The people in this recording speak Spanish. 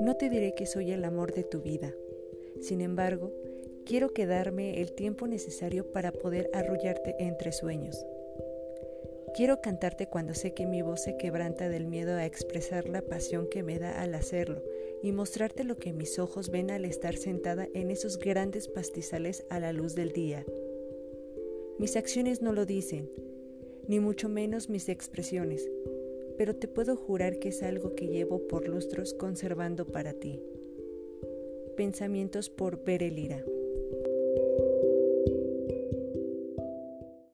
No te diré que soy el amor de tu vida. Sin embargo, quiero quedarme el tiempo necesario para poder arrullarte entre sueños. Quiero cantarte cuando sé que mi voz se quebranta del miedo a expresar la pasión que me da al hacerlo y mostrarte lo que mis ojos ven al estar sentada en esos grandes pastizales a la luz del día. Mis acciones no lo dicen, ni mucho menos mis expresiones, pero te puedo jurar que es algo que llevo por lustros conservando para ti. Pensamientos por Berelira.